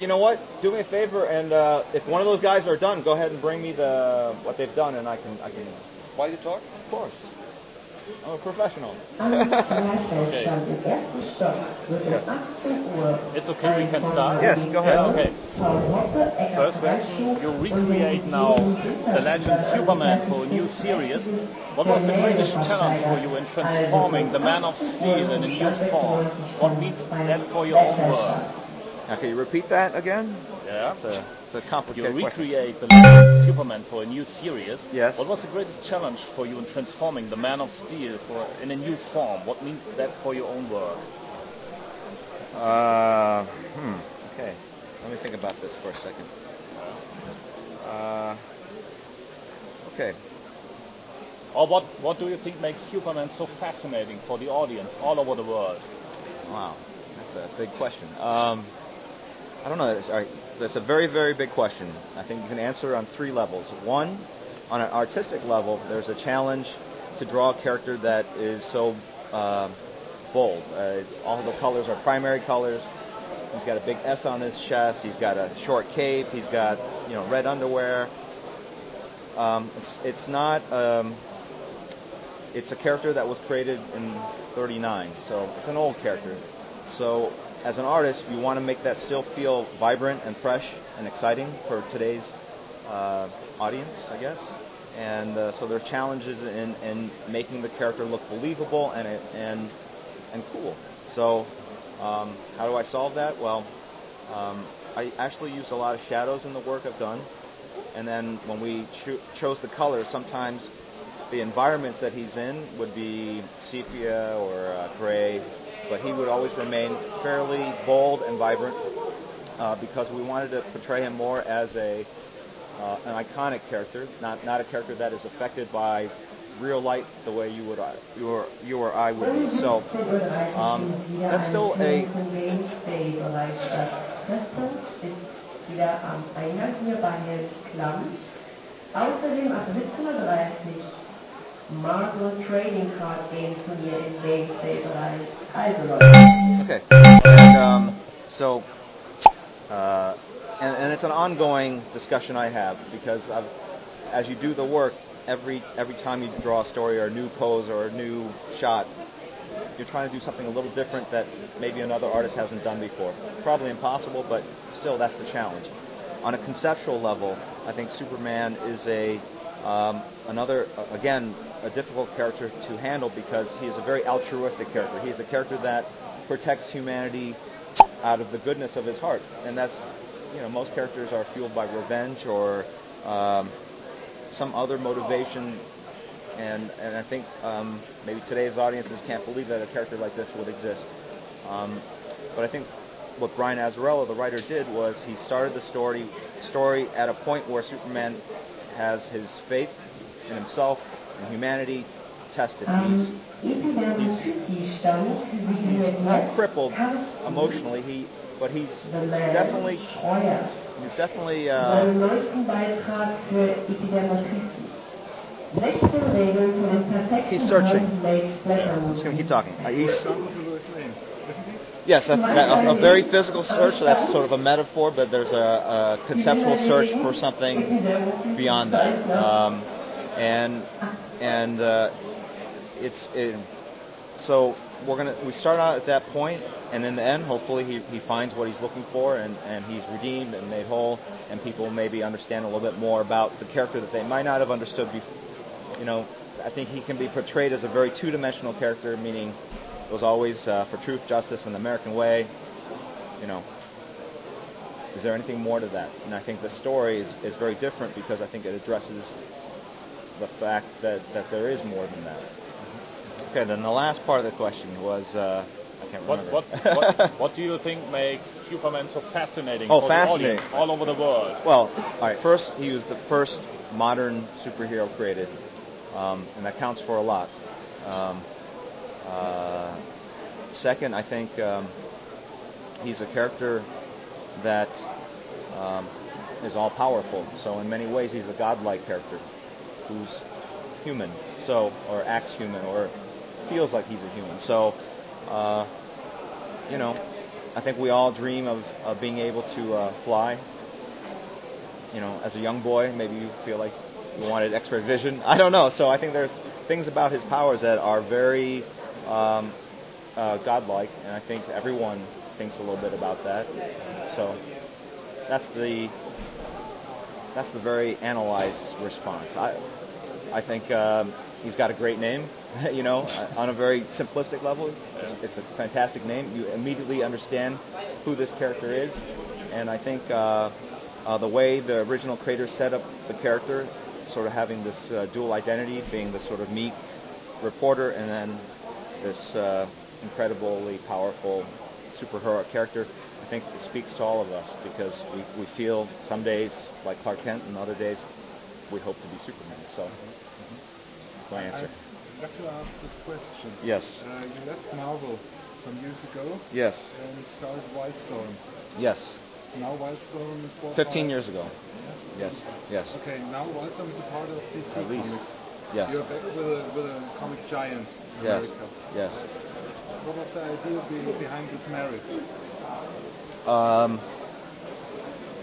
You know what? Do me a favor, and uh, if one of those guys are done, go ahead and bring me the what they've done, and I can I can. While you talk? Of course. I'm a professional. Anzahlfeld im ersten Stock wird 18 Uhr It's okay, we can start. Yes, go ahead. Yeah, okay. Frau Hoppe, Eckart First question, you recreate now the legend Superman for a new series. What was the greatest challenge for you in transforming the Man of Steel in a new form? What means that for your own work? Now, can you repeat that again? Yeah. It's a it's a You complicated question. recreate the legend Superman for a new series. Yes. What was the greatest challenge for you in transforming the Man of Steel for in a new form? What means that for your own work? Uh, hmm. Okay. Let me think about this for a second. Uh, okay. Or what, what do you think makes Superman so fascinating for the audience all over the world? Wow, that's a big question. Um, I don't know. That's, a very, very big question. I think you can answer on three levels. One, on an artistic level, there's a challenge to draw a character that is so uh, bold. Uh, all the colors are primary colors. He's got a big S on his chest. He's got a short cape. He's got you know red underwear. Um, it's it's not. Um, it's a character that was created in 39, so it's an old character. So as an artist, you want to make that still feel vibrant and fresh and exciting for today's uh, audience, I guess. And uh, so there are challenges in, in making the character look believable and and and cool. So um, how do I solve that? Well, um, I actually use a lot of shadows in the work I've done. And then when we cho- chose the colors, sometimes the environments that he's in would be sepia or uh, gray, but he would always remain fairly bold and vibrant uh, because we wanted to portray him more as a uh, an iconic character, not not a character that is affected by real life the way you would you or you or I would be. So um, that's still a wieder am Eingang hier bei Hells Klamm. Außerdem ab 17.30 Uhr Marvel Trading Card Game Turnier im Wednesday-Bereich. Also Leute. Okay. And um, so, uh, and, and it's an ongoing discussion I have because I've, as you do the work, every every time you draw a story or a new pose or a new shot, you're trying to do something a little different that maybe another artist hasn't done before. Probably impossible, but still that's the challenge. On a conceptual level, I think Superman is a um, another again a difficult character to handle because he is a very altruistic character. He is a character that protects humanity out of the goodness of his heart, and that's you know most characters are fueled by revenge or um, some other motivation. And and I think um, maybe today's audiences can't believe that a character like this would exist. Um, but I think what Brian Azzarello, the writer, did was he started the story story at a point where Superman has his faith in himself and humanity tested. He's Epidermal City stand signiert not crippled emotionally. He, but he's definitely he's definitely uh, Seinen neuesten Beitrag für Epidermocity. 16 Regeln für den perfekten He's searching. I'm just gonna keep talking. Uh, he's yes, that's that, a, a very physical search. That's sort of a metaphor, but there's a, a conceptual search for something beyond that. Um, and and uh, it's it, so we're gonna we start out at that point, and in the end, hopefully he, he finds what he's looking for, and, and he's redeemed and made whole, and people maybe understand a little bit more about the character that they might not have understood before. You know, I think he can be portrayed as a very two-dimensional character, meaning it was always uh, for truth, justice, and the American way. You know, is there anything more to that? And I think the story is, is very different because I think it addresses the fact that, that there is more than that. Okay, then the last part of the question was uh, I can't What, remember. what, what, what do you think makes Superman so fascinating Oh, for fascinating. the audience all over the world? Well, all right. First, he was the first modern superhero created, um, and that counts for a lot. Um, uh, second, I think um, he's a character that um, is all powerful. So in many ways, he's a godlike character who's human, so or acts human or feels like he's a human. So, uh, you know, I think we all dream of, of being able to uh, fly. You know, as a young boy, maybe you feel like you wanted X-ray vision. I don't know. So I think there's things about his powers that are very um, uh, godlike, and I think everyone thinks a little bit about that. So that's the that's the very analyzed response. I I think um, he's got a great name. you know, on a very simplistic level, it's, it's, a fantastic name. You immediately understand who this character is, and I think uh, uh, the way the original creators set up the character, sort of having this uh, dual identity, being the sort of meek reporter, and then this uh, incredibly powerful superhero character, I think it speaks to all of us because we, we feel some days like Clark Kent and other days we hope to be Superman. So mm-hmm. that's my answer. I have to ask this question. Yes. Uh, you left Marvel some years ago. Yes. And it started Wildstorm. Yes. Now Wildstorm is bought 15 years ago. Yes? Yes. Yes. Okay, now Wildstorm is a part of DC At least. Comics. Yes. You're back with a, with a comic giant in yes. America. Yes. What was the idea behind this marriage? Um,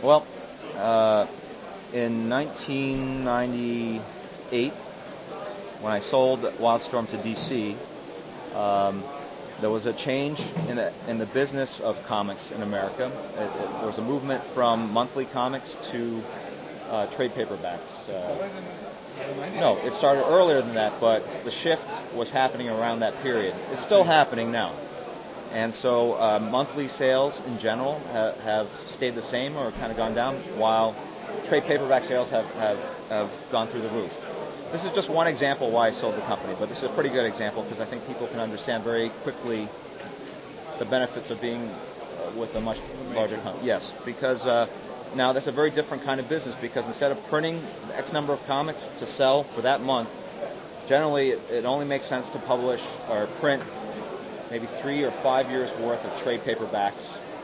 well, uh, in 1998, when I sold Wildstorm to DC, um, there was a change in the, in the business of comics in America. It, it, there was a movement from monthly comics to uh, trade paperbacks. Uh, no, it started earlier than that, but the shift was happening around that period. It's still happening now. And so uh, monthly sales in general ha- have stayed the same or kind of gone down, while trade paperback sales have, have, have gone through the roof. This is just one example why I sold the company, but this is a pretty good example because I think people can understand very quickly the benefits of being uh, with a much larger company. Yes, because uh, now that's a very different kind of business because instead of printing X number of comics to sell for that month, generally it, it only makes sense to publish or print maybe three or five years worth of trade paperbacks.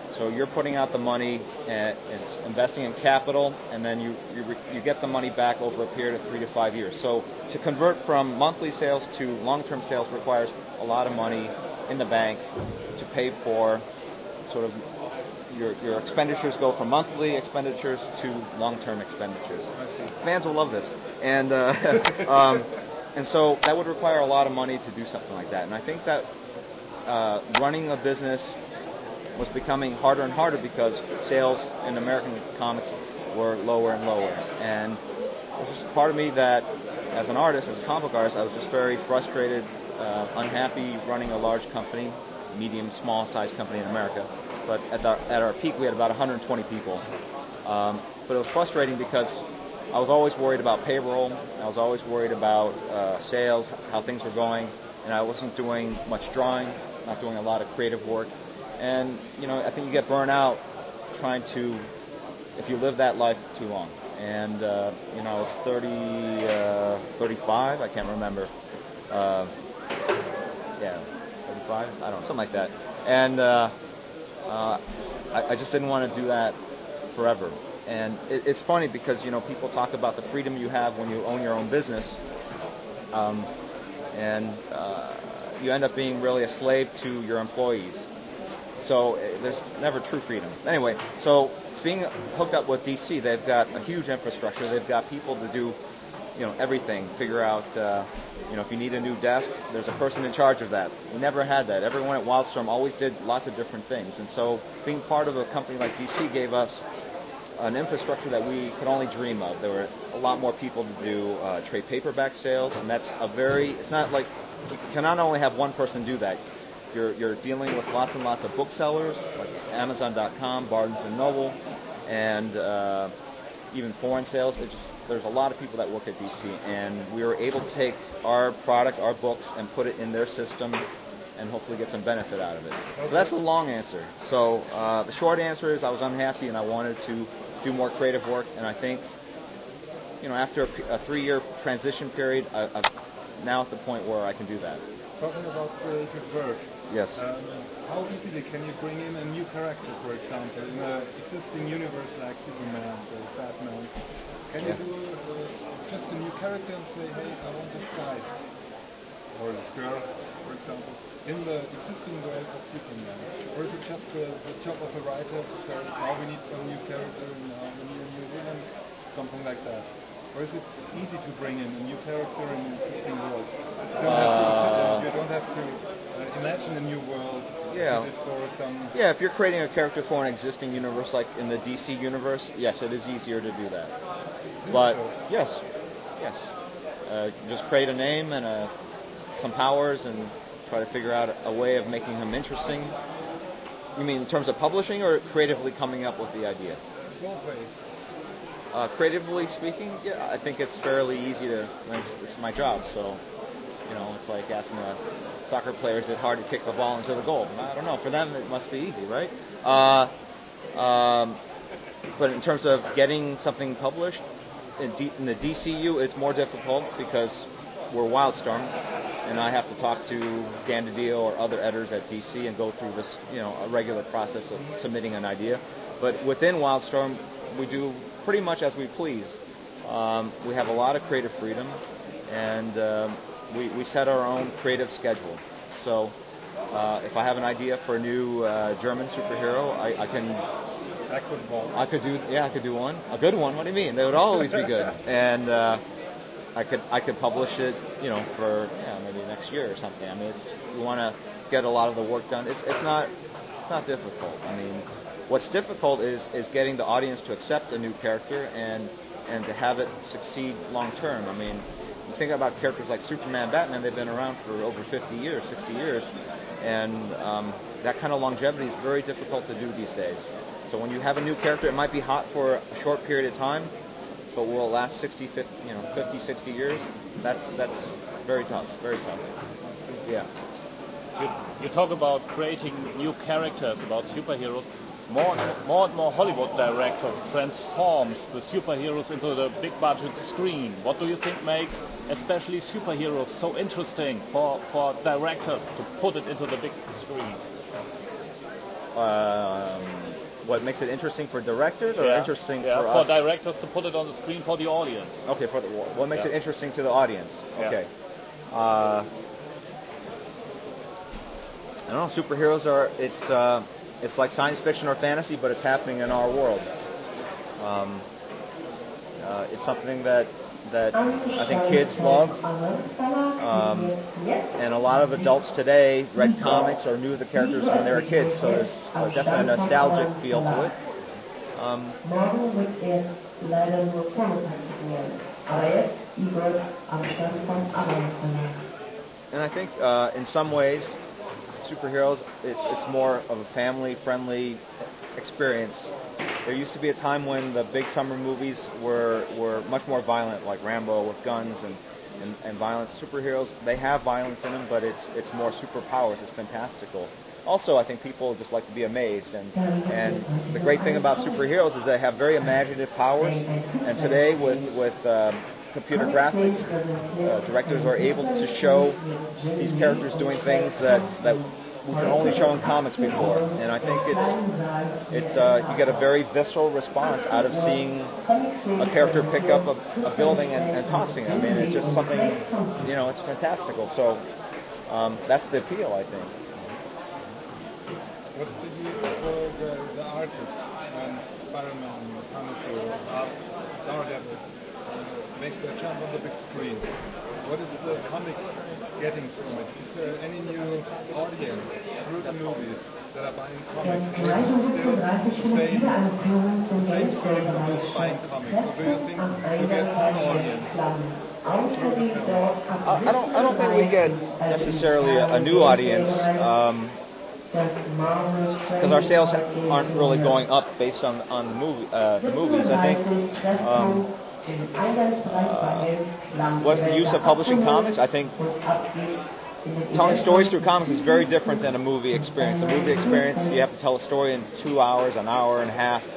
So you're putting out the money and it's investing in capital, and then you, you, you get the money back over a period of three to five years. So to convert from monthly sales to long-term sales requires a lot of money in the bank to pay for sort of your, your expenditures go from monthly expenditures to long-term expenditures. Fans will love this, and uh, um, and so that would require a lot of money to do something like that. And I think that uh, running a business was becoming harder and harder because sales in American comics were lower and lower. And it was just part of me that, as an artist, as a comic artist, I was just very frustrated, uh, unhappy running a large company, medium, small size company in America. But at, the, at our peak, we had about 120 people. Um, but it was frustrating because I was always worried about payroll. I was always worried about uh, sales, how things were going, and I wasn't doing much drawing not doing a lot of creative work. And, you know, I think you get burned out trying to, if you live that life too long. And, uh, you know, I was 30, uh, 35, I can't remember. Uh, yeah, 35, I don't know, something like that. And uh, uh, I, I just didn't want to do that forever. And it, it's funny because, you know, people talk about the freedom you have when you own your own business. Um, and uh, you end up being really a slave to your employees. So eh, there's never true freedom. Anyway, so being hooked up with DC, they've got a huge infrastructure. They've got people to do, you know, everything. Figure out, uh, you know, if you need a new desk, there's a person in charge of that. We never had that. Everyone at Wildstorm always did lots of different things. And so being part of a company like DC gave us an infrastructure that we could only dream of. There were a lot more people to do uh, trade paperback sales, and that's a very. It's not like you cannot only have one person do that. You're, you're dealing with lots and lots of booksellers like Amazon.com, Barnes and Noble, and uh, even foreign sales. It just there's a lot of people that work at DC, and we were able to take our product, our books, and put it in their system, and hopefully get some benefit out of it. So that's the long answer. So uh, the short answer is I was unhappy, and I wanted to do more creative work, and I think you know, after a, a three-year transition period, I'm now at the point where I can do that. Talking about creative work. Yes. Um, how easily can you bring in a new character, for example, in an existing universe like Superman's or Batman's? Can yeah. you do uh, just a new character and say, hey, I want this guy or this girl? for example, in the existing world of Superman? Or is it just the, the job of a writer to say, now we need some new character, now we need a new villain, something like that? Or is it easy to bring in a new character in an existing world? You don't have to, you don't have to uh, imagine a new world Yeah. for some Yeah, if you're creating a character for an existing universe, like in the DC universe, yes, it is easier to do that. But So- yes, yes, uh, just create a name and a, some powers and try to figure out a way of making him interesting. You mean in terms of publishing or creatively coming up with the idea? both ways. Uh, creatively speaking, yeah, I think it's fairly easy to. It's, it's my job, so you know, it's like asking a soccer player is it hard to kick the ball into the goal? I don't know. For them, it must be easy, right? Uh, um, but in terms of getting something published in, D, in the DCU, it's more difficult because we're Wildstorm, and I have to talk to Dan DiDio or other editors at DC and go through this, you know, a regular process of submitting an idea. But within Wildstorm, we do pretty much as we please. Um, we have a lot of creative freedom, and um, we, we set our own creative schedule. So uh, if I have an idea for a new uh, German superhero, I, I can I could. I could do yeah I could do one a good one. What do you mean? They would always be good, and uh, I could I could publish it you know for yeah maybe next year or something. I mean it's you want to get a lot of the work done. It's it's not it's not difficult. I mean what's difficult is is getting the audience to accept a new character and and to have it succeed long term. I mean think about characters like Superman, Batman, they've been around for over 50 years, 60 years, and um, that kind of longevity is very difficult to do these days. So when you have a new character, it might be hot for a short period of time, but will last 60, 50, you know, 50, 60 years? That's that's very tough, very tough. Yeah. You, you talk about creating new characters, about superheroes. More and more and more Hollywood directors transforms the superheroes into the big budget screen. What do you think makes especially superheroes so interesting for, for directors to put it into the big screen? Um, what makes it interesting for directors or Yeah. interesting Yeah, for for us? directors to put it on the screen for the audience. Okay, for the what makes Yeah. it interesting to the audience? Okay. Uh, I don't know. Superheroes are it's uh, it's like science fiction or fantasy, but it's happening in our world. Um, uh, it's something that that I think kids love, um, and a lot of adults today read comics or knew the characters when they were kids. So there's definitely a nostalgic feel to it. Um. And I think uh, in some ways, superheroes, it's, it's more of a family friendly experience. There used to be a time when the big summer movies were, were much more violent, like Rambo with guns and, and, and violence. Superheroes, they have violence in them, but it's, it's more superpowers, it's fantastical. Also, I think people just like to be amazed, and, and the great thing about superheroes is they have very imaginative powers. And today, with, with um, computer graphics, uh, directors are able to show these characters doing things that, that we can only show in comics before. And I think it's it's uh, you get a very visceral response out of seeing a character pick up a, a building and, and tossing it. I mean, it's just something you know, it's fantastical. So um, that's the appeal, I think. What's the use for the, the artist when Spider-Man, Punisher, Dar- Daredevil make the jump on the big screen? What is the comic getting from it? Is there any new audience through the movies that are buying comics? Or is it still the same, wieder eine Führung zum the same circle Gamesway-Bereich who's buying comics? Or do you think you get an audience? Klamm. Außerdem dort ab I, I don't I don't think we get necessarily a, a new audience. Um, das Marvel because our sales aren't really going up based on on the movie uh, the movies. I think um, Klamm. what's the use of publishing comics? I think telling stories through comics is very different than a movie experience. A movie experience, you have to tell a story in two hours, an hour and a half.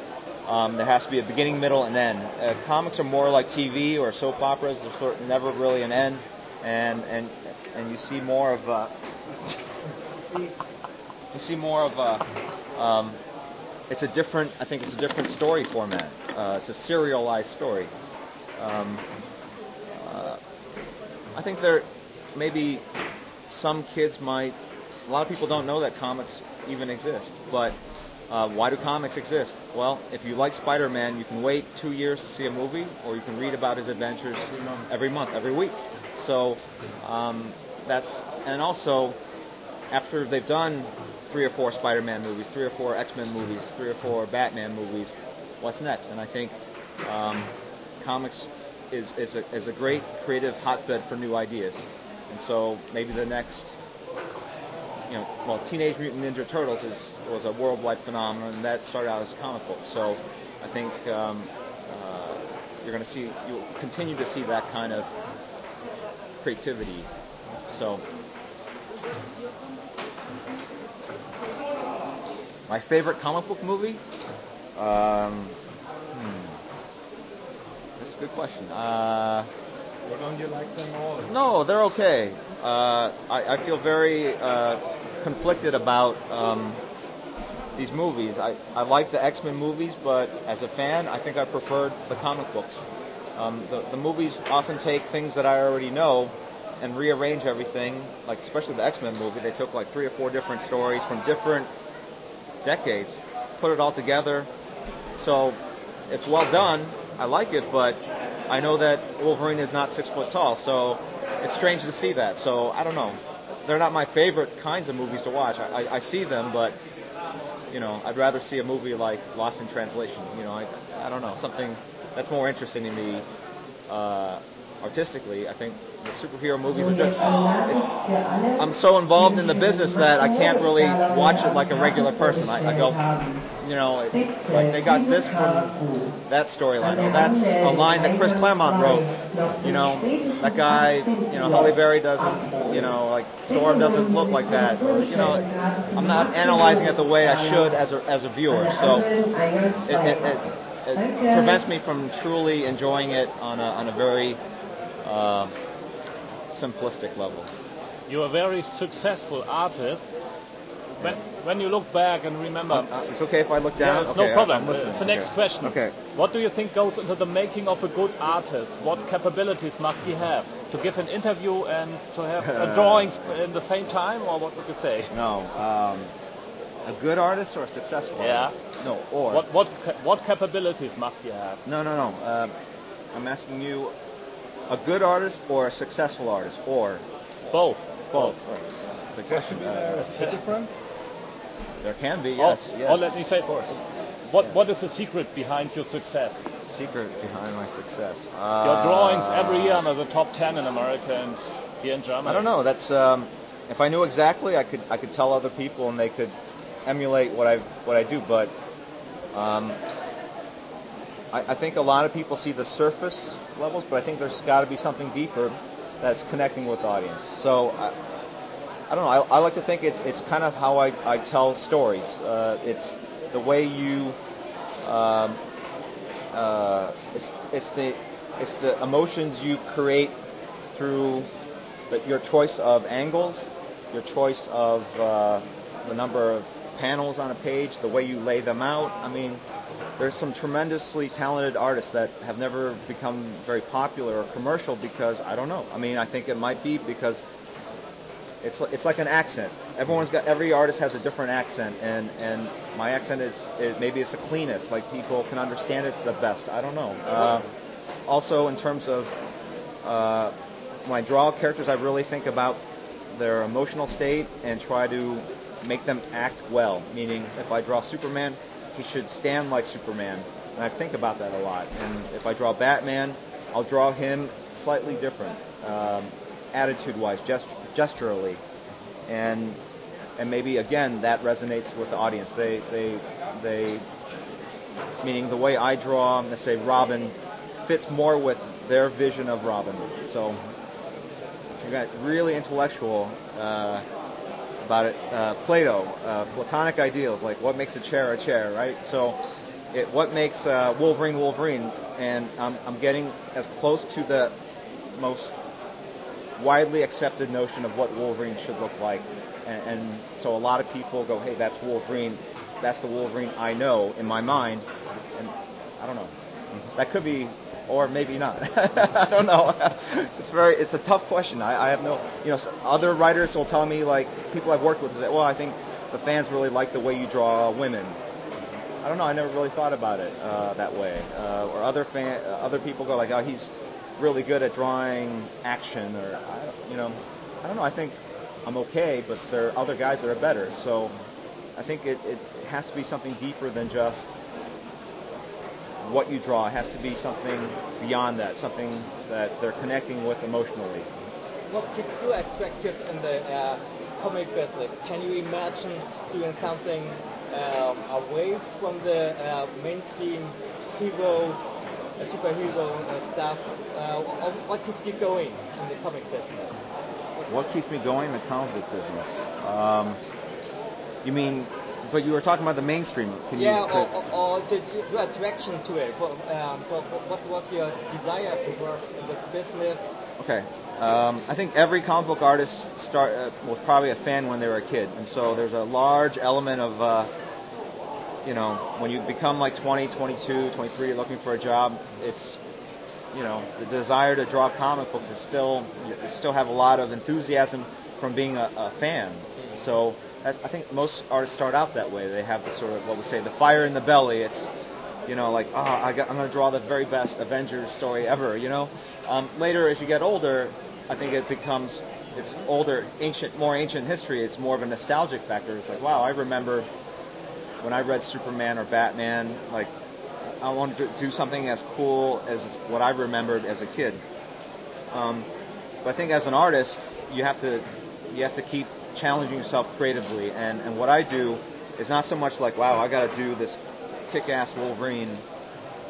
Um, there has to be a beginning, middle, and end. Uh, comics are more like TV or soap operas. There's sort never really an end, and and and you see more of uh, you see more of a. Um, it's a different. I think it's a different story format. Uh, it's a serialized story. Um, uh, I think there maybe some kids might. A lot of people don't know that comics even exist, but uh, why do comics exist? Well, if you like Spider-Man, you can wait two years to see a movie, or you can read about his adventures every month, every, week. So um, that's and also after they've done three or four Spider-Man movies, three or four X-Men movies, three or four Batman movies, what's next? And I think um, comics is is a, is a great creative hotbed for new ideas. And so maybe the next you know, well, Teenage Mutant Ninja Turtles is, was a worldwide phenomenon, and that started out as a comic book. So I think um, uh, you're going to see, you'll continue to see that kind of creativity. So my favorite comic book movie. Um, hmm, that's a good question. Uh, Or don't you like them all? no, they're okay. Uh, I, I feel very uh, conflicted about um, these movies. I, I like the X Men movies, but as a fan, I think I preferred the comic books. Um, the, the movies often take things that I already know and rearrange everything. Like especially the X Men movie, they took like three or four different stories from different decades, put it all together. So it's well done. I like it, but I know that Wolverine is not six foot tall, so it's strange to see that. So I don't know. They're not my favorite kinds of movies to watch. I, I, I see them, but you know, I'd rather see a movie like Lost in Translation. You know, I, I don't know something that's more interesting to me uh, artistically. I think the superhero movies are just. I'm so involved in the business that I can't really watch it like a regular person. I, I go, you know, it, like they got this from that storyline. Oh, that's a line that Chris Claremont wrote. You know, that guy, you know, Halle Berry doesn't, you know, like Storm doesn't look like that. Or, you know, I'm not analyzing it the way I should as a as a viewer. So it, it, it, it prevents me from truly enjoying it on a on a very uh, simplistic level. You're a very successful artist. When, when you look back and remember, Uh, it's okay if I look down. yeah, it's okay, no problem. It's the next Okay. question. Okay. What do you think goes into the making of a good artist? What capabilities must he have to give an interview and to have uh, drawings in the same time, or what would you say? No, um, a good artist or a successful Yeah. artist? No, or What what what capabilities must he have? no, no, no. Um, I'm asking you, a good artist or a successful artist, or Both. both. The Has to question. be uh, there a difference? there can be, Or- yes, yes. Or let me say, what what is the secret behind your success? Secret behind my success. Your Uh, drawings every year under the top ten in America and here in Germany. I don't know. That's um, if I knew exactly, I could I could tell other people and they could emulate what I what I do. But um, I, I think a lot of people see the surface levels, but I think there's got to be something deeper that's connecting with the audience. So I, I don't know. I, I like to think it's it's kind of how I, I tell stories. Uh, it's the way you um, uh, it's it's the it's the emotions you create through the, your choice of angles, your choice of uh, the number of panels on a page, the way you lay them out. I mean, there's some tremendously talented artists that have never become very popular or commercial because I don't know. I mean, I think it might be because it's it's like an accent. Everyone's got every artist has a different accent, and and my accent is it, maybe it's the cleanest. Like people can understand it the best. I don't know. Uh, also, in terms of uh, when I draw characters, I really think about their emotional state and try to make them act well. Meaning, if I draw Superman, he should stand like Superman, and I think about that a lot. And if I draw Batman, I'll draw him slightly different, um, attitude-wise, gest- gesturally, and and maybe again that resonates with the audience. They they they meaning the way I draw, let's say Robin, fits more with their vision of Robin. So you got really intellectual uh, about it. Uh, Plato, uh, Platonic ideals, like what makes a chair a chair, right? So it, what makes uh, Wolverine Wolverine, and I'm, I'm getting as close to the most widely accepted notion of what Wolverine should look like. And, and so a lot of people go, hey, that's Wolverine. That's the Wolverine I know in my mind. And I don't know. That could be, or maybe not. I don't know. It's very, it's a tough question. I, I have no, you know, other writers will tell me like people I've worked with that, well, I think the fans really like the way you draw women. I don't know. I never really thought about it uh, that way. Uh, or other fan, uh, other people go like, oh, he's really good at drawing action, or you know, I don't know. I think I'm okay, but there are other guys that are better. So I think it, it has to be something deeper than just what you draw. Has to be something beyond that, something that they're connecting with emotionally. What keeps you attractive in the uh, comic business? Can you imagine doing something um, away from the uh, mainstream hero, uh, superhero uh, stuff? Uh, what keeps you going in the comic business? What keeps me going in the comic business? Um, you mean but you were talking about the mainstream. Can yeah, you, or, or, or the, your attraction to it. What, um, what was your desire to work in the business? Okay. Um, I think every comic book artist start uh, was probably a fan when they were a kid, and so there's a large element of, uh, you know, when you become like 20, 22, 23, you're looking for a job. It's, you know, the desire to draw comic books is still, you still have a lot of enthusiasm from being a, a fan. So I think most artists start out that way. They have the sort of what we say the fire in the belly. It's you know like oh I got, I'm going to draw the very best Avengers story ever. You know. Um, later as you get older, I think it becomes it's older, ancient, more ancient history. It's more of a nostalgic factor. It's like wow I remember when I read Superman or Batman. Like I wanted to do something as cool as what I remembered as a kid. Um, but I think as an artist, you have to you have to keep challenging yourself creatively. And, and what I do is not so much like, wow, I got to do this kick-ass Wolverine,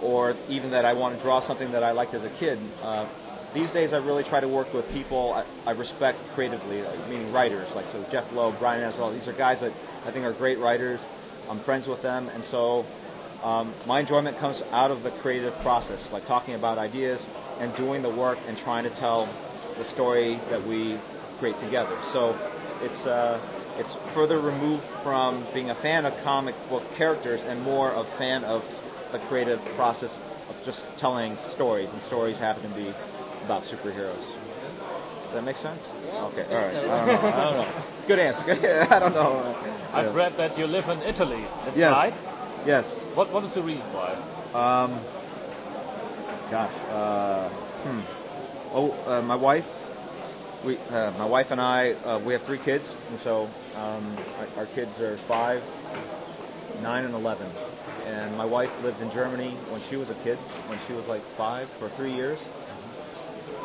or even that I want to draw something that I liked as a kid. Uh, these days, I really try to work with people I, I respect creatively, meaning writers, like so Jeph Loeb, Brian Azzarello. These are guys that I think are great writers. I'm friends with them, and so um, my enjoyment comes out of the creative process, like talking about ideas and doing the work and trying to tell the story that we create together. So it's uh, it's further removed from being a fan of comic book characters and more a fan of the creative process of just telling stories, and stories happen to be about superheroes. Does that make sense? Yeah, okay, all right. I don't know. I don't know. Good answer. I don't know. I've yeah. read that you live in Italy. That's yes. right. Yes. What What is the reason why? Um. Gosh. Uh, hmm. Oh, uh, my wife we, uh, my wife and I, uh, we have three kids, and so um, our, kids are five, nine, and eleven. And my wife lived in Germany when she was a kid, when she was like five for three years.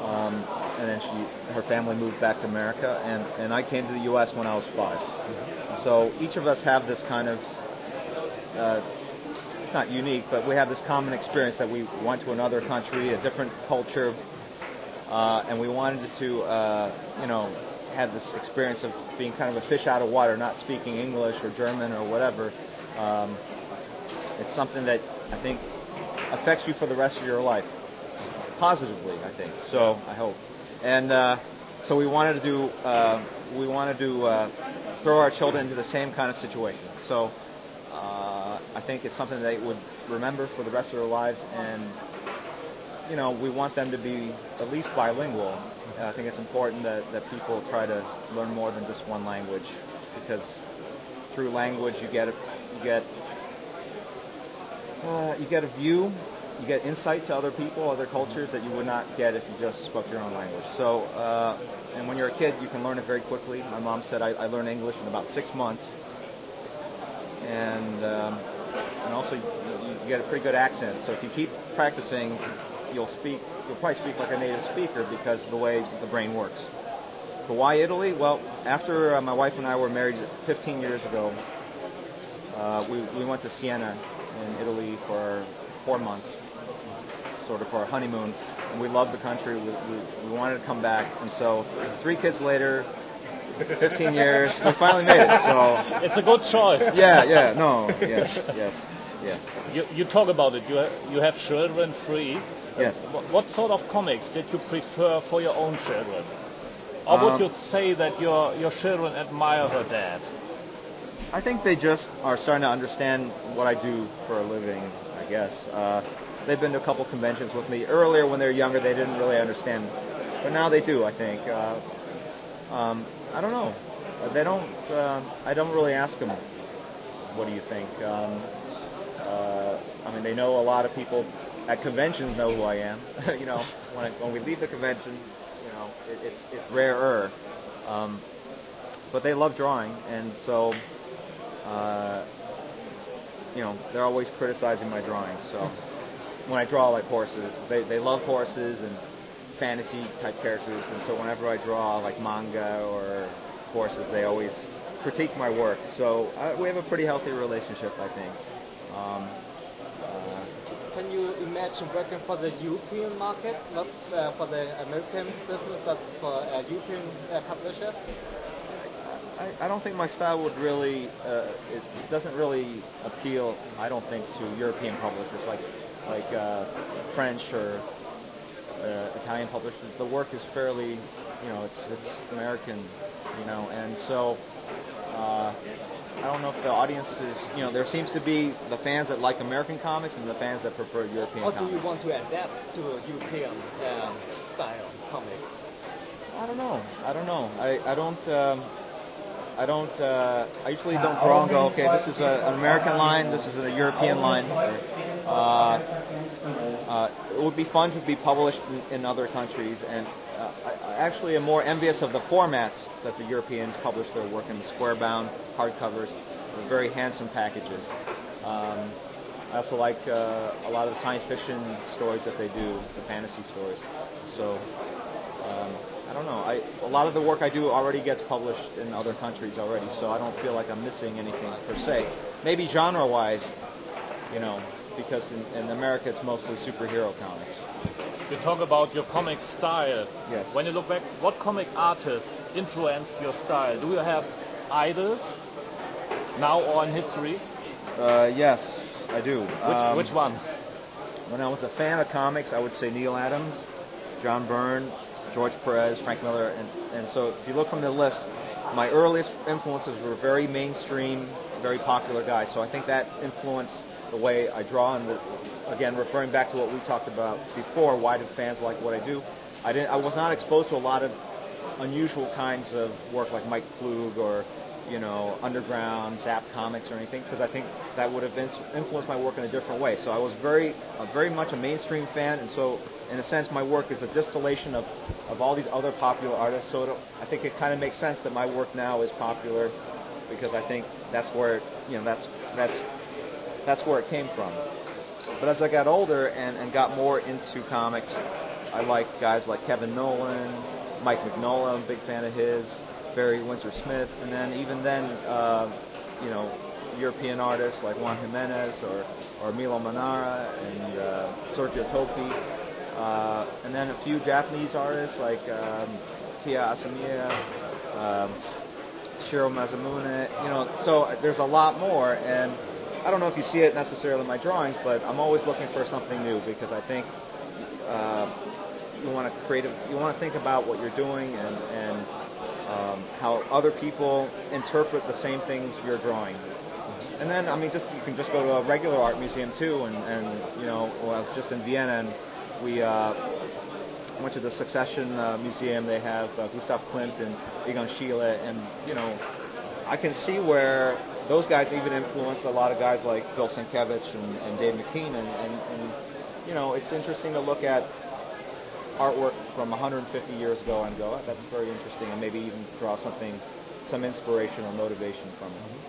Um, and then she, her family moved back to America, and, and I came to the U.S. when I was five. So each of us have this kind of, uh, it's not unique, but we have this common experience that we went to another country, a different culture, uh, and we wanted to, uh, you know, have this experience of being kind of a fish out of water, not speaking English or German or whatever. Um, it's something that I think affects you for the rest of your life, positively. I think so. I hope, and uh, so we wanted to do, uh, we wanted to uh, throw our children into the same kind of situation. So uh, I think it's something they would remember for the rest of their lives and you know, we want them to be at least bilingual. I think it's important that, that people try to learn more than just one language because through language you get a, you get uh, you get a view, you get insight to other people, other cultures that you would not get if you just spoke your own language. So, uh, and when you're a kid, you can learn it very quickly. My mom said I, I learned English in about six months, and um, and also you, you get a pretty good accent. So if you keep practicing, you'll speak, you'll probably speak like a native speaker because of the way the brain works. But why Italy? Well, after uh, my wife and I were married 15 years ago, uh, we, we went to Siena in Italy for four months, sort of for our honeymoon. And we loved the country. We, we, we wanted to come back. And so three kids later, 15 years, we finally made it. So it's a good choice. Yeah, yeah, no, yes, yes, yes. You, you talk about it. You you have children free. Yes. What sort of comics did you prefer for your own children? Or would um, you say that your, your children admire her dad? I think they just are starting to understand what I do for a living, I guess. Uh, they've been to a couple conventions with me. Earlier, when they were younger, they didn't really understand, but now they do. I think. Uh, um, I don't know. They don't. Uh, I don't really ask them. What do you think? Um, uh, I mean, they know a lot of people at conventions know who I am. you know, when I, when we leave the convention, you know, it, it's it's rarer. Um, but they love drawing, and so uh, you know they're always criticizing my drawing. So when I draw like horses, they they love horses and fantasy type characters, and so whenever I draw like manga or horses, they always critique my work. So uh, we have a pretty healthy relationship, I think. Um, uh, can you imagine working for the European market, not uh, for the American business, but for a European uh, publisher? I, I, don't think my style would really, uh, it doesn't really appeal, I don't think, to European publishers like, like uh, French or uh, Italian publishers. The work is fairly, you know, it's, it's American, you know, and so uh, I don't know if the audience is, you know, there seems to be the fans that like American comics and the fans that prefer European or comics. do you want to adapt to a European um, style comics? I don't know. I don't know. I, I don't. Um, I don't. Uh, I usually don't draw and go. Okay, this is a, an American line. This is a European line. Uh, uh, it would be fun to be published in, in other countries, and uh, actually am more envious of the formats that the Europeans publish their work in, the square-bound hardcovers, very handsome packages. Um, I also like uh, a lot of the science fiction stories that they do, the fantasy stories. So um, I don't know. I, a lot of the work I do already gets published in other countries already, so I don't feel like I'm missing anything per se. Maybe genre-wise, you know, because in, in America it's mostly superhero comics. You talk about your comic style. Yes. When you look back, what comic artist influenced your style? Do you have idols now or in history? Uh, yes, I do. Which, um, which one? When I was a fan of comics, I would say Neal Adams, John Byrne, George Perez, Frank Miller, and, and so if you look from the list, my earliest influences were very mainstream, very popular guys. So I think that influenced the way I draw. And the, again, referring back to what we talked about before, why do fans like what I do? I didn't. I was not exposed to a lot of unusual kinds of work like Mike Ploog or you know underground Zap comics or anything because I think that would have influenced my work in a different way. So I was very, very much a mainstream fan, and so in a sense, my work is a distillation of of all these other popular artists. So I think it kind of makes sense that my work now is popular because I think that's where you know that's that's that's where it came from. But as I got older and, and got more into comics, I like guys like Kevin Nowlan, Mike Mignola, I'm a big fan of his, Barry Windsor Smith, and then even then, uh, you know, European artists like Juan Giménez or, or Milo Manara and uh, Sergio Toppi, uh, and then a few Japanese artists like um, Kia Asamiya, um, Shiro Masamune, you know, so there's a lot more, and I don't know if you see it necessarily in my drawings, but I'm always looking for something new because I think uh, you want to create, you want to think about what you're doing and, and um, how other people interpret the same things you're drawing. And then, I mean, just you can just go to a regular art museum too, and, and you know, well, I was just in Vienna and we uh, went to the Secession uh, Museum. They have uh, Gustav Klimt and Egon Schiele, and you know, I can see where those guys even influenced a lot of guys like Bill Sienkiewicz and, and Dave McKean, and, and, and you know, it's interesting to look at artwork from 150 years ago and go, oh, that's very interesting, and maybe even draw something, some inspiration or motivation from it.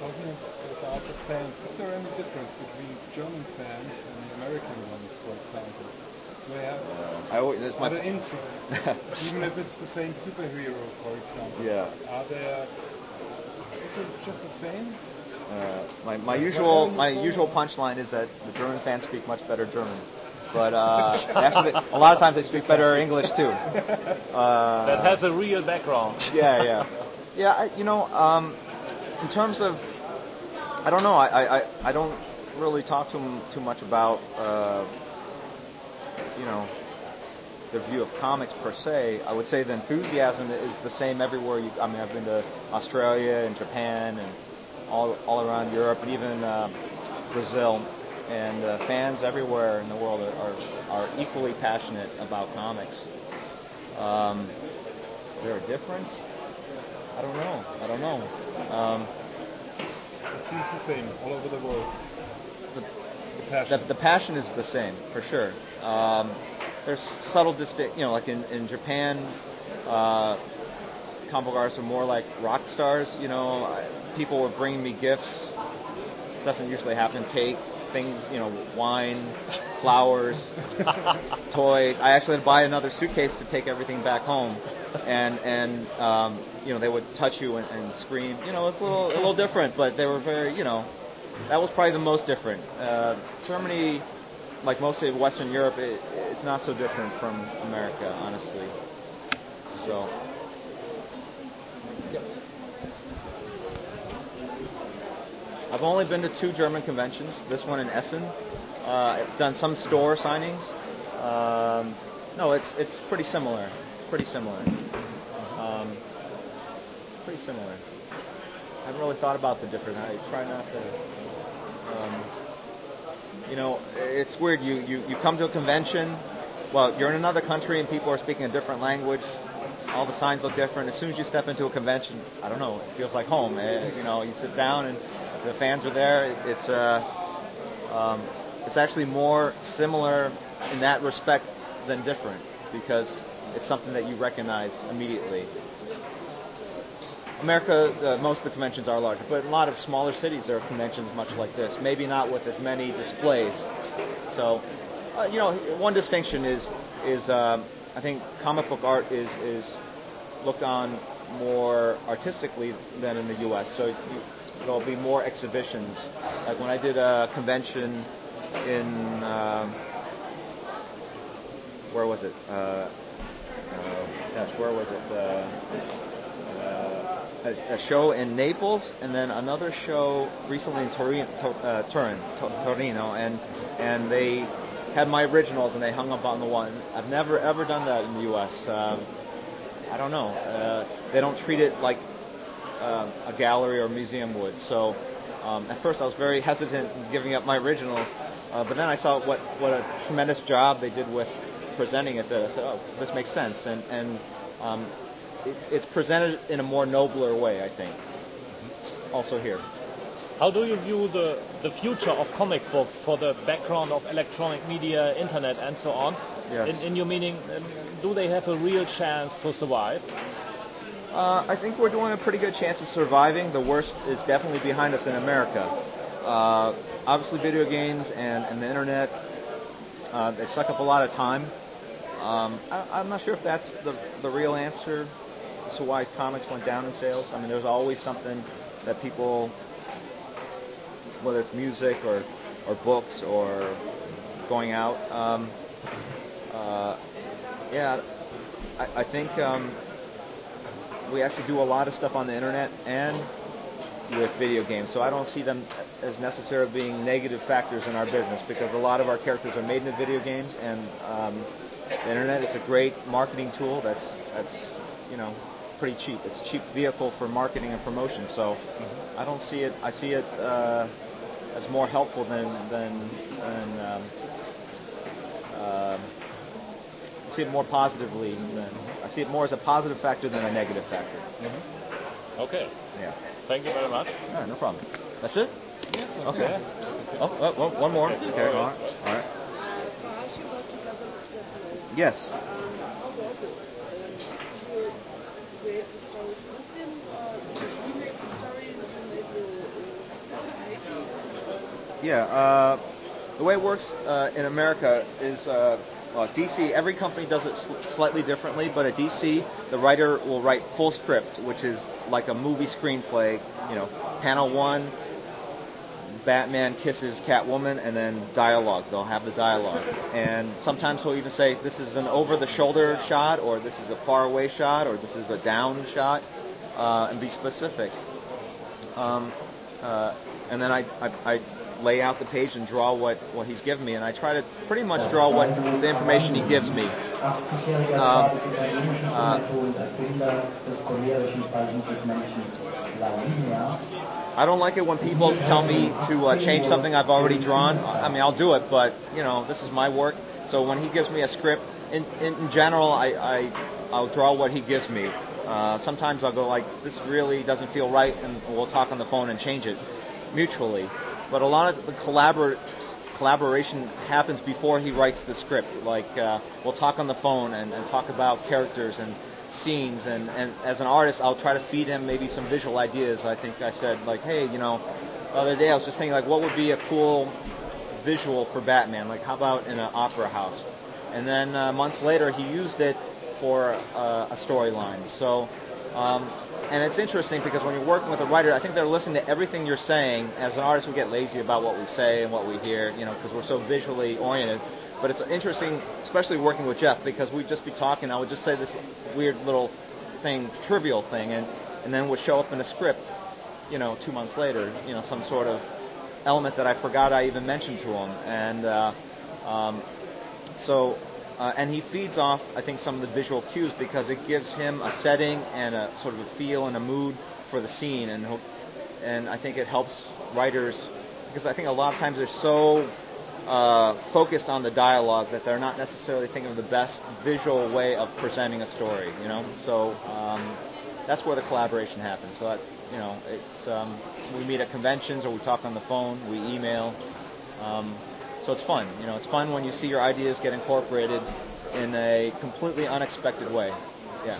Talking about the fans, is there any difference between German fans and American ones, for example? Do they have uh, I always, that's my other interests, even if it's the same superhero, for example? Yeah. Are there? Is just the same? Uh, my, my usual my usual punchline is that the German fans speak much better German, but uh, actually a lot of times they speak better English too. Uh, that has a real background. yeah, yeah, yeah. I, you know, um, in terms of, I don't know. I, I, I don't really talk to them too much about, uh, you know, their view of comics per se. I would say the enthusiasm is the same everywhere. You, I mean, I've been to Australia and Japan and all all around Europe and even uh, Brazil. and uh, fans everywhere in the world are, are, are equally passionate about comics. Um, is there a difference? I don't know. I don't know. Um, It seems the same all over the world. the, The passion. the, the passion is the same for sure. Um, there's subtle distinct, you know, like in, in Japan, uh, comic book artists are more like rock stars. You know, I, people were bringing me gifts. Doesn't usually happen. Cake, things, you know, wine, flowers, toys. I actually had to buy another suitcase to take everything back home, and and um, you know they would touch you and, and scream. You know, it's a little a little different, but they were very, you know, that was probably the most different. Uh, Germany, like most of Western Europe, it, it's not so different from America, honestly. So. I've only been to two German conventions. This one in Essen. Uh, I've done some store signings. Um, no, it's it's pretty similar. It's pretty similar. Um, pretty similar. I haven't really thought about the difference. I try not to. Um, you know, it's weird. You, you you come to a convention. Well, you're in another country and people are speaking a different language. All the signs look different. As soon as you step into a convention, I don't know. It feels like home. Eh, you know, you sit down and the fans are there. It, it's uh, um, it's actually more similar in that respect than different because it's something that you recognize immediately. America, uh, most of the conventions are larger, but in a lot of smaller cities there are conventions much like this. Maybe not with as many displays. So, uh, you know, one distinction is is um, I think comic book art is is looked on more artistically than in the U.S. So you, there'll be more exhibitions. Like when I did a convention in um, where was it? Uh, uh, gosh, where was it? Uh, uh, a, a show in Naples, and then another show recently in Torino, to, uh, Turin, to, Torino, and and they had my originals and they hung up on the one. I've never ever done that in the U.S. Um, I don't know. Uh, they don't treat it like uh, a gallery or museum would. So um, at first I was very hesitant in giving up my originals, uh, but then I saw what what a tremendous job they did with presenting it. That I said, oh, this makes sense, and and um, it, it's presented in a more nobler way, I think. Also here. How do you view the, the future of comic books for the background of electronic media, internet, and so on? Yes. In, in your meaning, um, do they have a real chance to survive? Uh, I think we're doing a pretty good chance of surviving. The worst is definitely behind us in America. Uh, obviously, video games and, and the internet, uh, they suck up a lot of time. Um, I, I'm not sure if that's the, the real answer as to why comics went down in sales. I mean, there's always something that people, whether it's music or, or books or going out. Um, uh, yeah, I, I think um, we actually do a lot of stuff on the internet and with video games. So I don't see them as necessarily being negative factors in our business because a lot of our characters are made in the video games, and um, the internet is a great marketing tool. That's that's you know pretty cheap. It's a cheap vehicle for marketing and promotion. So I don't see it. I see it uh, as more helpful than than than. Um, uh, I see it more positively than I see it more as a positive factor than a negative factor. Okay, Yeah. thank you very much. All right, no problem. That's it? Okay. Yeah. Oh, oh, oh, one more. Okay, all right. All right. Perhaps you got together with Stefano. Yes. Um, how was it? Um, did you create the stories with him, or did he make the story and you made the uh, pages? Yeah. Uh, the way it works uh, in America is uh, well, DC. Every company does it sl- slightly differently, but at DC, the writer will write full script, which is like a movie screenplay. You know, panel one, Batman kisses Catwoman, and then dialogue. They'll have the dialogue, and sometimes he'll even say, "This is an over-the-shoulder shot," or "This is a far-away shot," or "This is a down shot," uh, and be specific. Um, uh, and then I, I, I lay out the page and draw what, what he's given me, and I try to pretty much draw what the information he gives me. 80-jähriger Star des italienischen Kommando und Erfinder des cholerischen Zeichentrickmännchens La I don't like it when people tell me to uh, change something I've already drawn. I mean, I'll do it, but you know, this is my work. So when he gives me a script, in, in, in general, I, I I'll draw what he gives me. Uh, sometimes I'll go like, this really doesn't feel right, and we'll talk on the phone and change it mutually. But a lot of the collabor- collaboration happens before he writes the script. Like uh, we'll talk on the phone and, and talk about characters and scenes, and, and as an artist, I'll try to feed him maybe some visual ideas. I think I said like, hey, you know, the other day I was just thinking like, what would be a cool visual for Batman? Like, how about in an opera house? And then uh, months later, he used it for uh, a storyline. So, um, and it's interesting because when you're working with a writer, I think they're listening to everything you're saying. As an artist, we get lazy about what we say and what we hear, you know, because we're so visually oriented. But it's interesting, especially working with Jeph, because we'd just be talking. I would just say this weird little thing, trivial thing, and and then would show up in a script, you know, two months later, you know, some sort of element that I forgot I even mentioned to him, and uh, um, so uh, and he feeds off, I think, some of the visual cues because it gives him a setting and a sort of a feel and a mood for the scene, and and I think it helps writers because I think a lot of times they're so uh, focused on the dialogue that they're not necessarily thinking of the best visual way of presenting a story. You know, so um, that's where the collaboration happens. So that you know, it's um, we meet at conventions or we talk on the phone, we email. Um, so it's fun. You know, it's fun when you see your ideas get incorporated in a completely unexpected way. Yeah.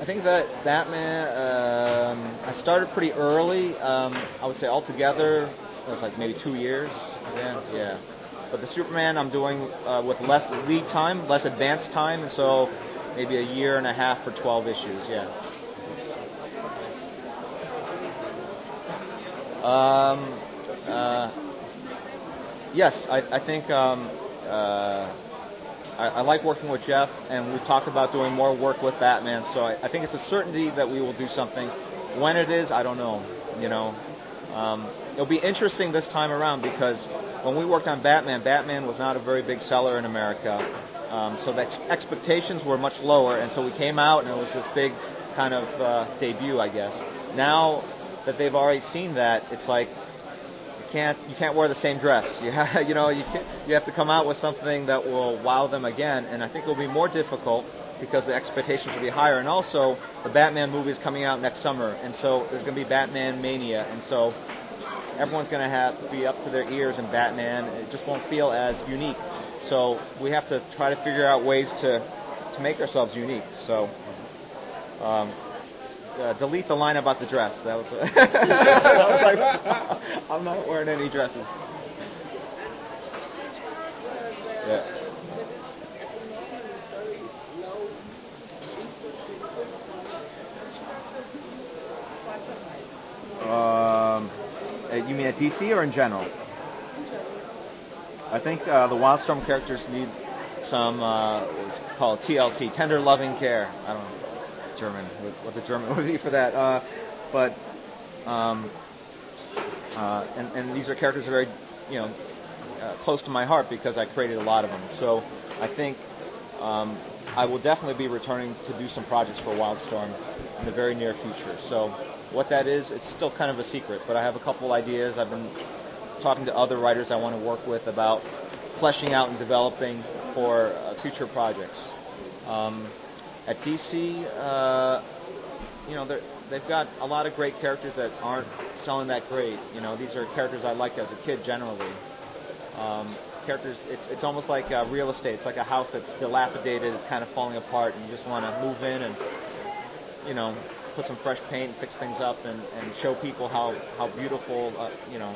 I think that Batman, um, I started pretty early. Um, I would say altogether, it was like maybe two years. Yeah, yeah. But the Superman I'm doing uh, with less lead time, less advanced time, and so maybe a year and a half for 12 issues. Yeah. Um, uh, yes, I, I think um, uh, I, I, like working with Jeph, and we've talked about doing more work with Batman. So I, I, think it's a certainty that we will do something. When it is, I don't know. You know, um, it'll be interesting this time around because when we worked on Batman, Batman was not a very big seller in America. Um, so the ex- expectations were much lower, and so we came out and it was this big kind of uh, debut, I guess. Now that they've already seen that, it's like you can't you can't wear the same dress. You have you know you can, you have to come out with something that will wow them again, and I think it will be more difficult because the expectations will be higher. And also, the Batman movie is coming out next summer, and so there's going to be Batman mania, and so everyone's going to have be up to their ears in Batman. It just won't feel as unique. So we have to try to figure out ways to to make ourselves unique. So. Um, uh, delete the line about the dress. That was, that was like, I'm not wearing any dresses. Yeah. Um, uh, you mean at DC or in general? I think uh, the Wildstorm characters need some uh, what's called TLC, tender loving care. I don't know. German, what the German would be for that. Uh, but um, uh, and, and these are characters that are very, you know, uh, close to my heart because I created a lot of them. So I think um, I will definitely be returning to do some projects for Wildstorm in the very near future. So what that is, it's still kind of a secret, but I have a couple ideas. I've been talking to other writers I want to work with about fleshing out and developing for uh, future projects. Um, at DC, uh, you know, they've got a lot of great characters that aren't selling that great. You know, these are characters I liked as a kid generally. Um, characters, it's it's almost like uh, real estate. It's like a house that's dilapidated, it's kind of falling apart, and you just want to move in and, you know, put some fresh paint and fix things up and, and show people how how beautiful, uh, you know,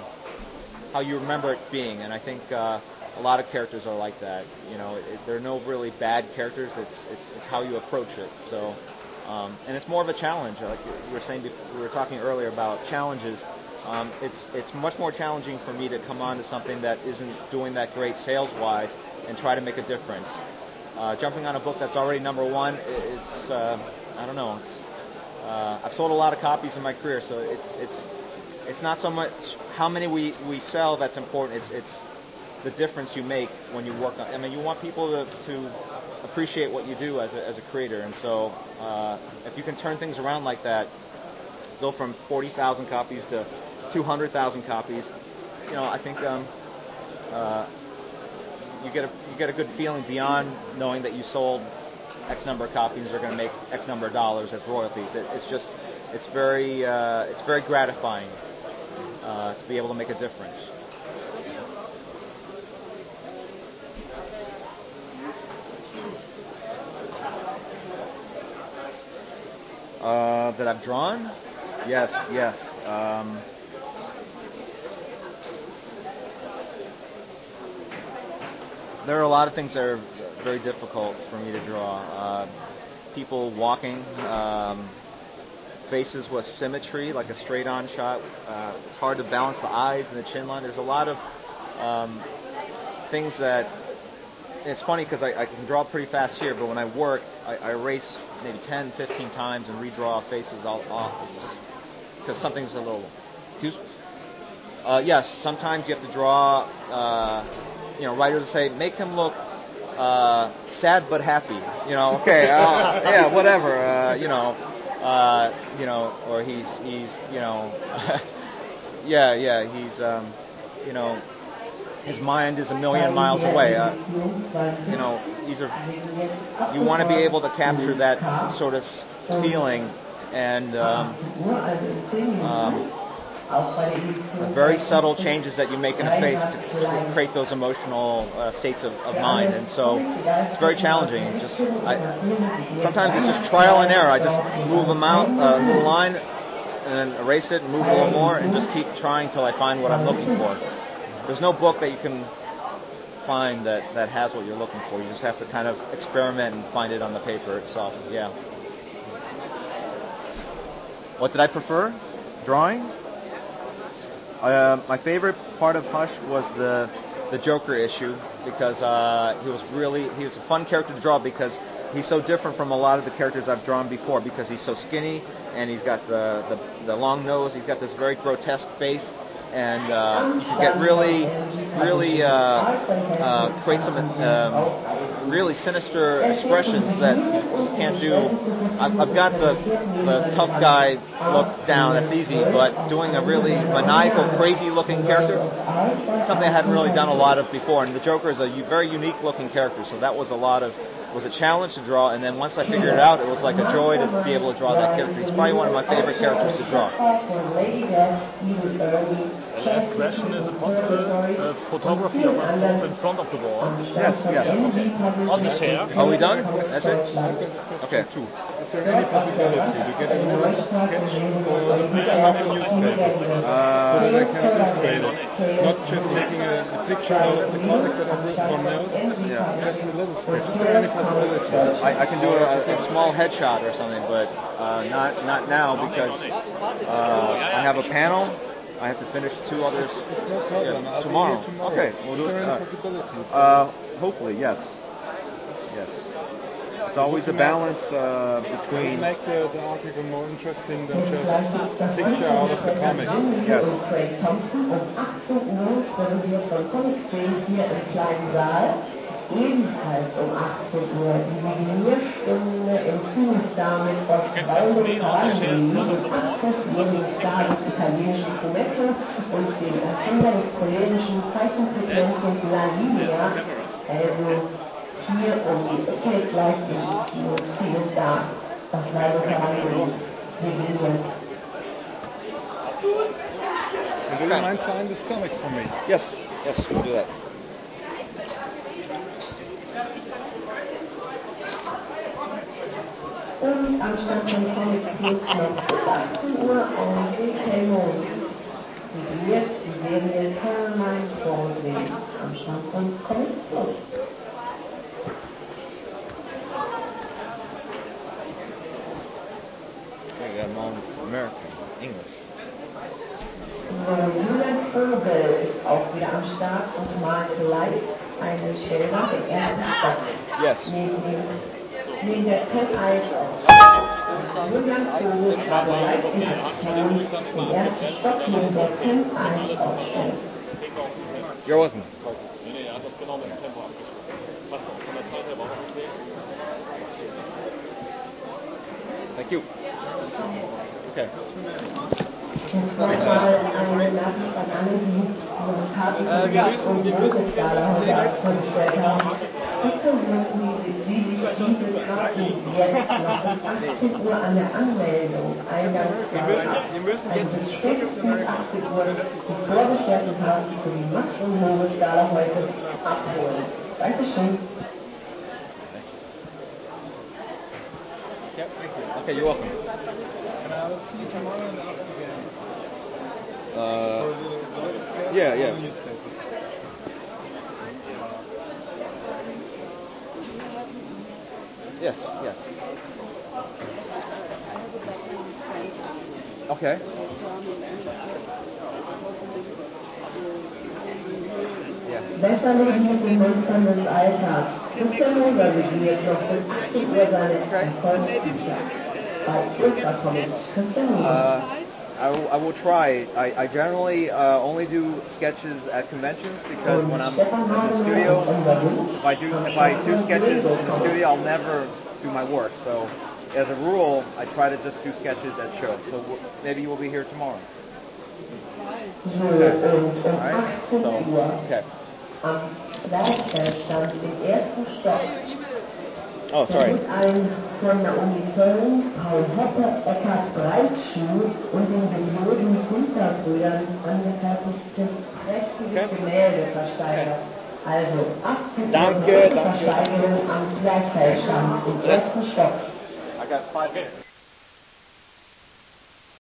how you remember it being. And I think. Uh, a lot of characters are like that. You know, it, there are no really bad characters. It's it's, it's how you approach it. So, um, and it's more of a challenge. Like you were saying, before, we were talking earlier about challenges. Um, it's it's much more challenging for me to come on to something that isn't doing that great sales wise and try to make a difference. Uh, jumping on a book that's already number one, it's uh, I don't know. It's uh, I've sold a lot of copies in my career, so it, it's it's not so much how many we, we sell that's important. It's it's the difference you make when you work on. I mean, you want people to, to appreciate what you do as a, as a creator, and so uh, if you can turn things around like that, go from 40,000 copies to 200,000 copies, you know, I think um, uh, you get a you get a good feeling beyond knowing that you sold X number of copies are going to make X number of dollars as royalties. It, it's just it's very uh, it's very gratifying uh, to be able to make a difference. What do you love um, other scenes which you prefer, which you love more? Best? Uh, that I've drawn? Yes, yes. Um, there are a lot of things that are very difficult for me to draw. Uh, people walking, um, faces with symmetry, like a straight-on shot. Uh, it's hard to balance the eyes and the chin line. There's a lot of um, things that. It's funny because I, I can draw pretty fast here, but when I work, I, I erase maybe 10, 15 times and redraw faces all, just because something's a little. Uh, yes, sometimes you have to draw. Uh, you know, writers say make him look uh, sad but happy. You know, okay, uh, yeah, whatever. Uh, you know, uh, you know, or he's he's you know, yeah, yeah, he's um, you know, his mind is a million miles away. Uh, you know, these are you want to be able to capture that sort of feeling and um, um, the very subtle changes that you make in a face to, create those emotional uh, states of, of mind. And so it's very challenging. Just I, sometimes it's just trial and error. I just move them out uh, a little line and then erase it and move a little more and just keep trying till I find what I'm looking for. There's no book that you can find that, that has what you're looking for. You just have to kind of experiment and find it on the paper itself. Yeah. What did I prefer? Drawing? Uh, my favorite part of Hush was the the Joker issue because uh, he was really he was a fun character to draw because he's so different from a lot of the characters I've drawn before because he's so skinny and he's got the the, the long nose. He's got this very grotesque face and uh, you can get really really uh, uh, create some um, really sinister expressions that you just can't do. I've, I've got the the tough guy look down. That's easy, but doing a really maniacal, crazy looking character, something I hadn't really done a lot of before. And the Joker is a very unique looking character, so that was a lot of was a challenge to draw. And then once I figured it out, it was like a joy to be able to draw that character. He's probably one of my favorite characters to draw. The last question is it possible uh, photography of us scope in front of the wall? Yes, yes. On the chair? Are we done? That's it. Okay. Two. Is there any possibility to get a new sketch for the proper newspaper so that I can illustrate it? Not just taking a, a picture out of the comic that everyone knows, Yeah. just a little sketch. Is there any possibility? I, I can do a, a small headshot or something, but uh, not not now because uh, I have a panel. I have to finish two others It's no problem. Yeah, tomorrow. Tomorrow. Okay, we'll do it. Uh, possibilities? Uh, hopefully, yes. Yes. It's always a balance uh, between. make the, the article more interesting than just picture out of the comic. Yes. Craig Thompson um 18 Uhr, präsentiert von Comic hier im kleinen Saal. Ebenfalls um 18 Uhr die Signierstunde im Cinestar mit Osvaldo Carangeli, dem 80-jährigen Star des italienischen Fumetto und dem Erfinder des chilenischen Zeichentrickmännchens La Linea. Also hier um die Ecke gleich im Kino Cinestar. Osvaldo Carangeli signiert. And do you mind signing these comics for me? Yes, yes, we'll do that. Und am Stand von Comic Plus noch bis 18 Uhr Henri Clémence. Signiert die Serie Caroline Baldwin am Stand von Comic Plus. American, English. So, Julian Vogel ist auch wieder am Start und malt live eine nach dem ersten Stock. Yes. Neben, dem, neben der 10 Eyes Julian gerade live in Aktion im ersten Stock neben der 10 Eyes Ausstellung. You're welcome. Nee, nee, er hat das genau mit dem Tempo abgestimmt. Passt doch. Von der Zeit her war auch okay. Thank you. Okay. Jetzt nochmal eine Nachricht an alle, die ihre Karten für die Max- und Moritz-Gala heute Abend vorgestellt haben. Bitte holen Sie, sich diese Karten jetzt noch bis 18 Uhr an der Anmeldung Eingangssaal ab. Also bis spätestens 18 Uhr die vorbestellten Karten für die Max- und Moritz-Gala heute abholen. Dankeschön. Okay, you're welcome. And I'll see you tomorrow and ask again Uh, for the, the little sketch yeah, on yeah. the newspaper. yes, yes. I have a background in French and Okay. German and uh, was a little bit uh, Yeah. Besser leben mit den Monstern des Alltags. Christian Moser signiert noch bis 18 Uhr seine Erfolgsbücher. Bei Ultra Comics. Christian Moser. Uh, I will, I will try. I, I generally uh, only do sketches at conventions because when I'm in the studio, und Oliver Lynch if I do if I do sketches in the studio, I'll never do my work. So, as a rule, I try to just do sketches at shows. So w- maybe you will be here tomorrow. So, um All right. So, okay. am Zwerchfellstand im ersten Stock Oh, Da sorry. wird ein von Naomi Völlen, Paul Hoppe, Eckhard Breitschuh und den dubiosen Dinter-Brüdern angefertigtes prächtiges Okay. Gemälde versteigert. Also 18 Uhr Danke, danke. Versteigerung am Zwerchfellstand im ersten Stock. I got five minutes.